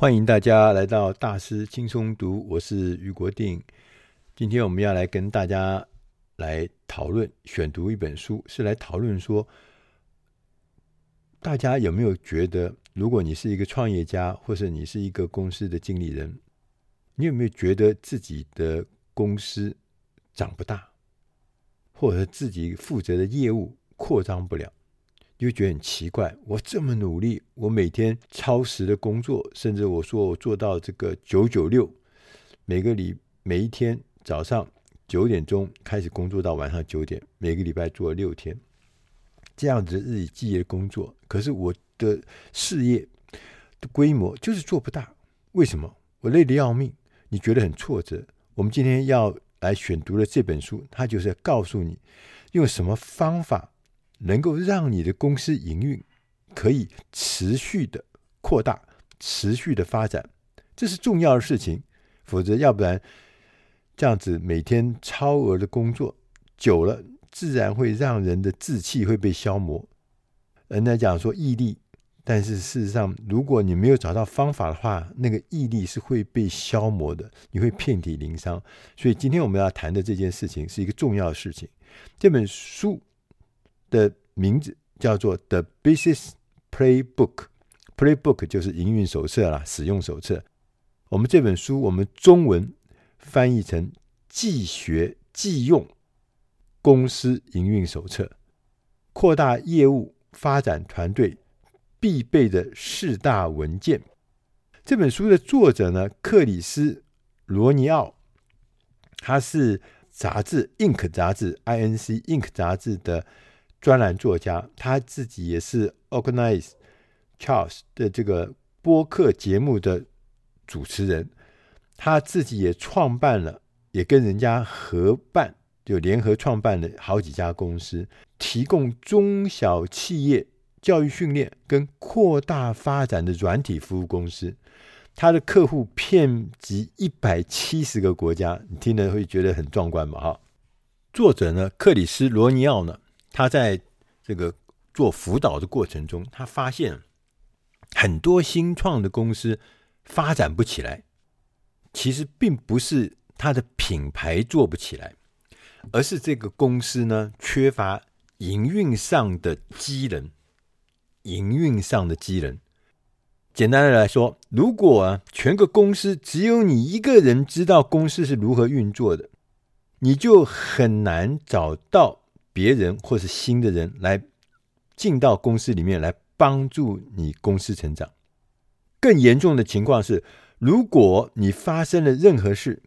欢迎大家来到大师轻松读，我是余国定。今天我们要来跟大家来讨论选读一本书，是来讨论说，大家有没有觉得，如果你是一个创业家，或是你是一个公司的经理人，你有没有觉得自己的公司长不大，或者自己负责的业务扩张不了？你会觉得很奇怪，我这么努力，我每天超时的工作，甚至我说我做到这个九九六，每个礼每一天早上九点钟开始工作到晚上九点，每个礼拜做六天，这样子日以继夜的工作，可是我的事业的规模就是做不大，为什么？我累得要命，你觉得很挫折。我们今天要来选读的这本书，它就是要告诉你用什么方法。能够让你的公司营运可以持续的扩大、持续的发展，这是重要的事情。否则，要不然这样子每天超额的工作久了，自然会让人的志气会被消磨。人家讲说毅力，但是事实上，如果你没有找到方法的话，那个毅力是会被消磨的，你会遍体鳞伤。所以，今天我们要谈的这件事情是一个重要的事情。这本书。的名字叫做《The Business Playbook》，Playbook 就是营运手册啦，使用手册。我们这本书，我们中文翻译成“既学既用公司营运手册”，扩大业务发展团队必备的四大文件。这本书的作者呢，克里斯·罗尼奥，他是杂志《Inc》杂志 （INC Inc） 杂志的。专栏作家，他自己也是 Organize Charles 的这个播客节目的主持人，他自己也创办了，也跟人家合办，就联合创办了好几家公司，提供中小企业教育训练跟扩大发展的软体服务公司。他的客户遍及一百七十个国家，你听了会觉得很壮观嘛？哈，作者呢，克里斯罗尼奥呢？他在这个做辅导的过程中，他发现很多新创的公司发展不起来，其实并不是他的品牌做不起来，而是这个公司呢，缺乏营运上的机能。营运上的机能，简单的来说，如果啊，全个公司只有你一个人知道公司是如何运作的，你就很难找到。别人或是新的人来进到公司里面来帮助你公司成长。更严重的情况是，如果你发生了任何事，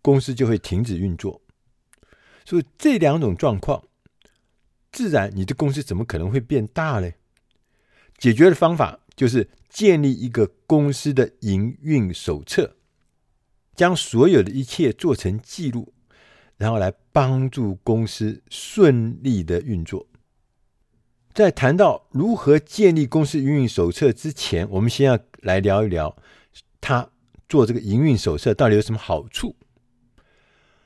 公司就会停止运作。所以这两种状况，自然你的公司怎么可能会变大呢？解决的方法就是建立一个公司的营运手册，将所有的一切做成记录。然后来帮助公司顺利的运作。在谈到如何建立公司营运手册之前，我们先要来聊一聊他做这个营运手册到底有什么好处。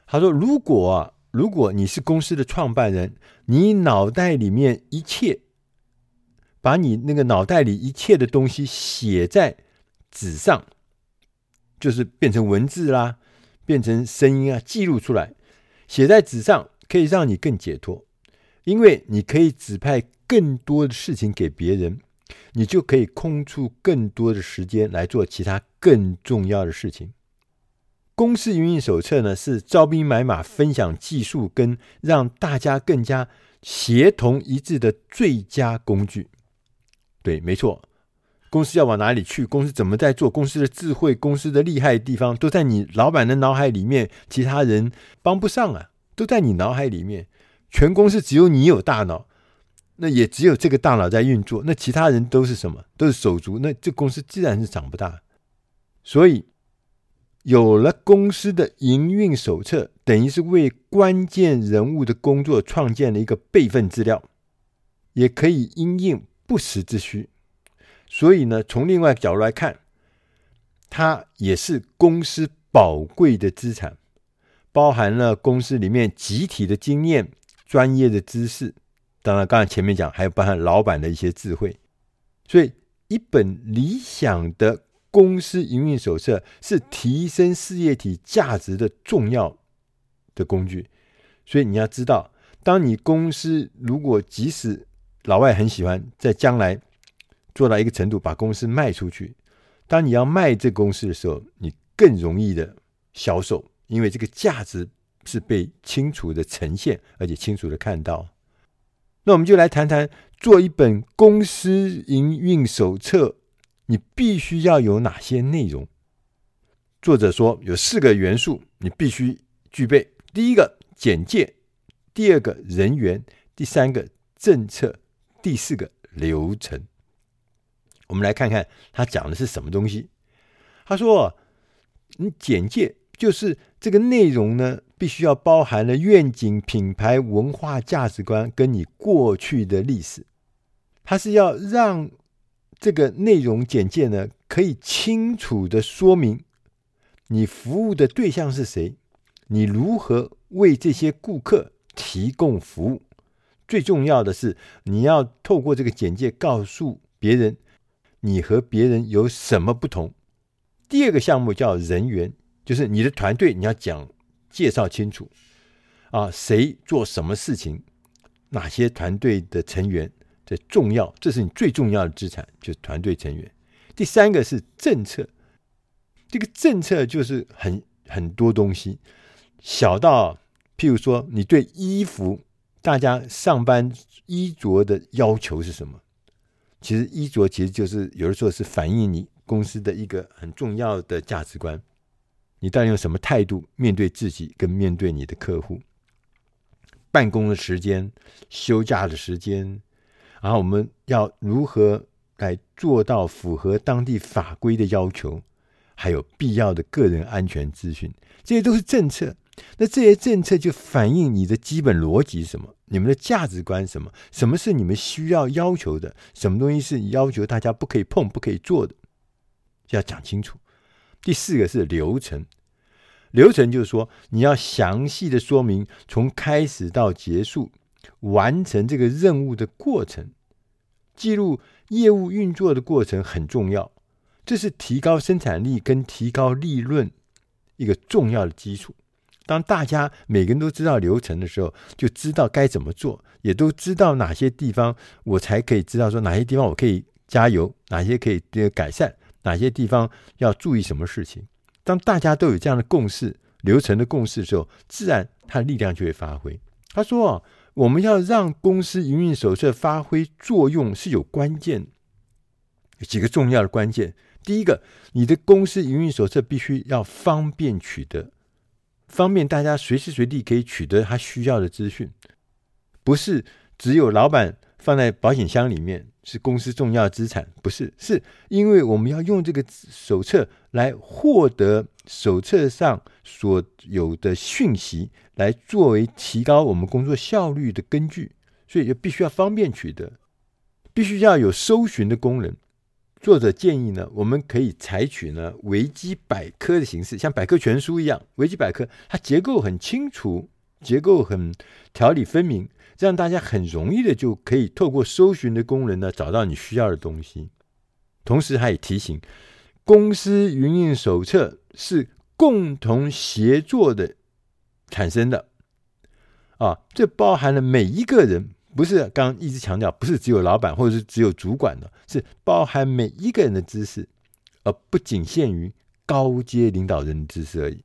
他说：“如果啊，如果你是公司的创办人，你脑袋里面一切，把你那个脑袋里一切的东西写在纸上，就是变成文字啦，变成声音啊，记录出来。”写在纸上可以让你更解脱，因为你可以指派更多的事情给别人，你就可以空出更多的时间来做其他更重要的事情。公司营运手册呢，是招兵买马、分享技术跟让大家更加协同一致的最佳工具。对，没错，公司要往哪里去，公司怎么在做，公司的智慧、公司的厉害地方，都在你老板的脑海里面，其他人帮不上啊。都在你脑海里面，全公司只有你有大脑，那也只有这个大脑在运作，那其他人都是什么？都是手足，那这公司自然是长不大。所以有了公司的营运手册，等于是为关键人物的工作创建了一个备份资料，也可以因应不时之需。所以呢，从另外角度来看，它也是公司宝贵的资产。包含了公司里面集体的经验、专业的知识，当然，刚才前面讲还有包含老板的一些智慧，所以一本理想的公司营运手册是提升事业体价值的重要的工具。所以你要知道，当你公司如果即使老外很喜欢，在将来做到一个程度，把公司卖出去，当你要卖这公司的时候，你更容易的销售，因为这个价值是被清楚的呈现，而且清楚的看到。那我们就来谈谈做一本公司营运手册，你必须要有哪些内容？作者说有四个元素你必须具备：第一个简介，第二个人员，第三个政策，第四个流程。我们来看看他讲的是什么东西。他说：“你简介就是这个内容呢，必须要包含了愿景、品牌、文化、价值观跟你过去的历史。它是要让这个内容简介呢，可以清楚的说明你服务的对象是谁，你如何为这些顾客提供服务。最重要的是，你要透过这个简介告诉别人。”你和别人有什么不同？第二个项目叫人员，就是你的团队，你要讲介绍清楚啊，谁做什么事情，哪些团队的成员的重要，这是你最重要的资产，就是团队成员。第三个是政策，这个政策就是很很多东西，小到譬如说，你对衣服，大家上班衣着的要求是什么？其实衣着其实就是有的时候是反映你公司的一个很重要的价值观。你到底用什么态度面对自己跟面对你的客户？办公的时间、休假的时间，然后我们要如何来做到符合当地法规的要求？还有必要的个人安全资讯，这些都是政策。那这些政策就反映你的基本逻辑是什么？你们的价值观什么？什么是你们需要要求的？什么东西是要求大家不可以碰、不可以做的？要讲清楚。第四个是流程，流程就是说你要详细的说明从开始到结束完成这个任务的过程，记录业务运作的过程很重要，这是提高生产力跟提高利润一个重要的基础。当大家每个人都知道流程的时候，就知道该怎么做，也都知道哪些地方我才可以知道说哪些地方我可以加油，哪些可以改善，哪些地方要注意什么事情。当大家都有这样的共识、流程的共识的时候，自然他的力量就会发挥。他说啊，我们要让公司营运手册发挥作用是有关键，有几个重要的关键。第一个，你的公司营运手册必须要方便取得。方便大家随时随地可以取得他需要的资讯，不是只有老板放在保险箱里面是公司重要资产，不是，是因为我们要用这个手册来获得手册上所有的讯息，来作为提高我们工作效率的根据，所以就必须要方便取得，必须要有搜寻的功能。作者建议呢，我们可以采取呢维基百科的形式，像百科全书一样。维基百科它结构很清楚，结构很条理分明，这样大家很容易的就可以透过搜寻的功能呢找到你需要的东西。同时，他也提醒，公司营运手册是共同协作的产生的，啊，这包含了每一个人。不是刚一直强调，不是只有老板或者是只有主管的，是包含每一个人的知识，而不仅限于高阶领导人的知识而已。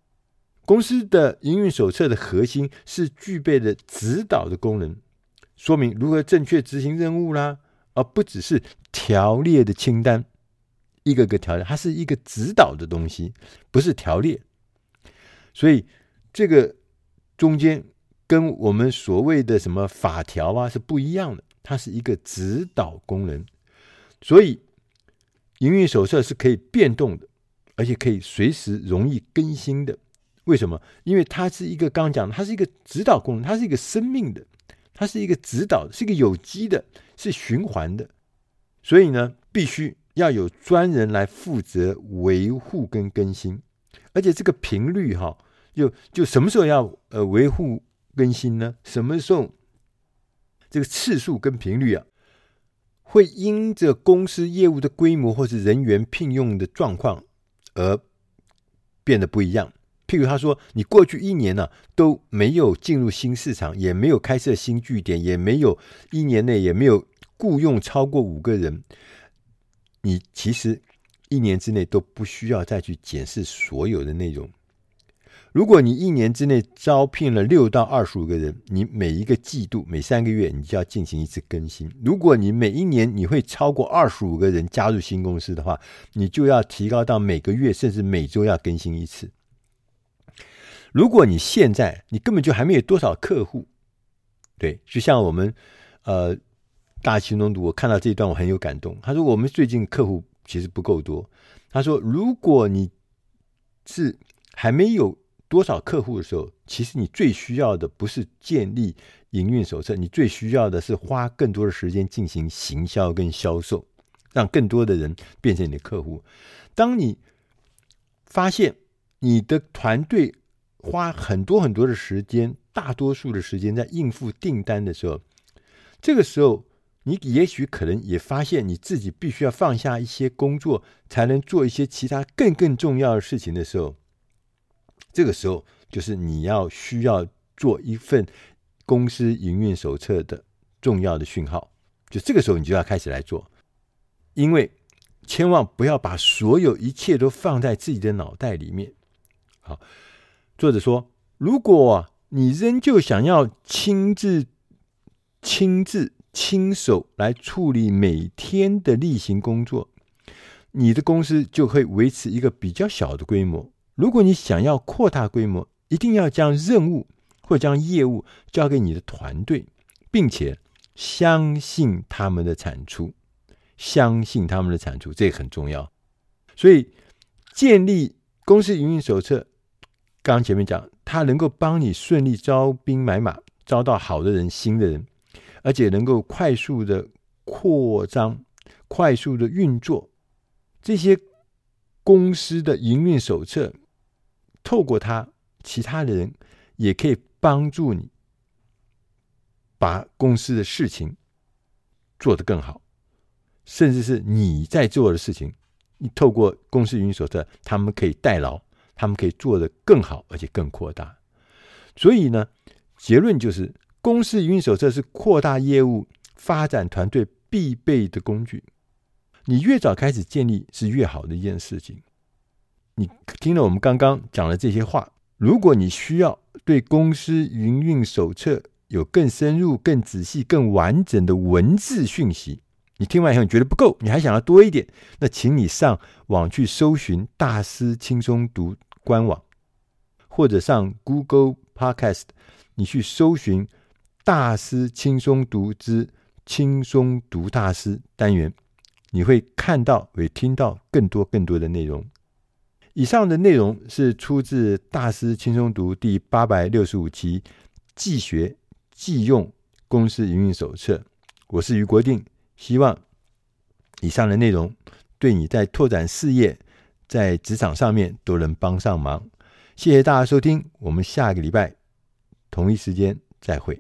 公司的营运手册的核心是具备的指导的功能，说明如何正确执行任务啦，而不只是条列的清单，一个个条列，它是一个指导的东西，不是条列。所以这个中间。跟我们所谓的什么法条啊是不一样的，它是一个指导功能，所以营运手册是可以变动的，而且可以随时容易更新的。为什么？因为它是一个刚讲的，它是一个指导功能，它是一个生命的，它是一个指导，是一个有机的，是循环的。所以呢，必须要有专人来负责维护跟更新，而且这个频率哈、就就什么时候要呃维护。更新呢？什么时候？这个次数跟频率啊，会因着公司业务的规模或是人员聘用的状况而变得不一样。譬如他说，你过去一年呢、啊、都没有进入新市场，也没有开设新据点，也没有一年内也没有雇佣超过五个人，你其实一年之内都不需要再去检视所有的内容。如果你一年之内招聘了六到二十五个人，你每一个季度每三个月你就要进行一次更新。如果你每一年你会超过二十五个人加入新公司的话，你就要提高到每个月甚至每周要更新一次。如果你现在你根本就还没有多少客户，对，就像我们呃大青龙读，我看到这一段我很有感动。他说我们最近客户其实不够多。他说如果你是还没有多少客户的时候，其实你最需要的不是建立营运手册，你最需要的是花更多的时间进行行销跟销售，让更多的人变成你的客户。当你发现你的团队花很多很多的时间，大多数的时间在应付订单的时候，这个时候你也许可能也发现你自己必须要放下一些工作，才能做一些其他更更重要的事情的时候。这个时候，就是你要需要做一份公司营运手册的重要的讯号。就这个时候，你就要开始来做，因为千万不要把所有一切都放在自己的脑袋里面。好，作者说，如果你仍旧想要亲自、亲自、亲手来处理每天的例行工作，你的公司就会维持一个比较小的规模。如果你想要扩大规模，一定要将任务或将业务交给你的团队，并且相信他们的产出，相信他们的产出，这很重要。所以，建立公司营运手册，刚刚前面讲，它能够帮你顺利招兵买马，招到好的人、新的人，而且能够快速的扩张、快速的运作这些公司的营运手册。透过他，其他的人也可以帮助你把公司的事情做得更好，甚至是你在做的事情，你透过公司营运手册，他们可以代劳，他们可以做得更好，而且更扩大。所以呢，结论就是，公司营手册是扩大业务、发展团队必备的工具。你越早开始建立，是越好的一件事情。你听了我们刚刚讲的这些话，如果你需要对公司营运手册有更深入、更仔细、更完整的文字讯息，你听完以后你觉得不够，你还想要多一点，那请你上网去搜寻大师轻松读官网，或者上 Google Podcast，你去搜寻大师轻松读之轻松读大师单元，你会看到、会听到更多更多的内容。以上的内容是出自《大师轻松读》第八百六十五期《既学既用公司营运手册》。我是余国定，希望以上的内容对你在拓展事业、在职场上面都能帮上忙。谢谢大家收听，我们下个礼拜同一时间再会。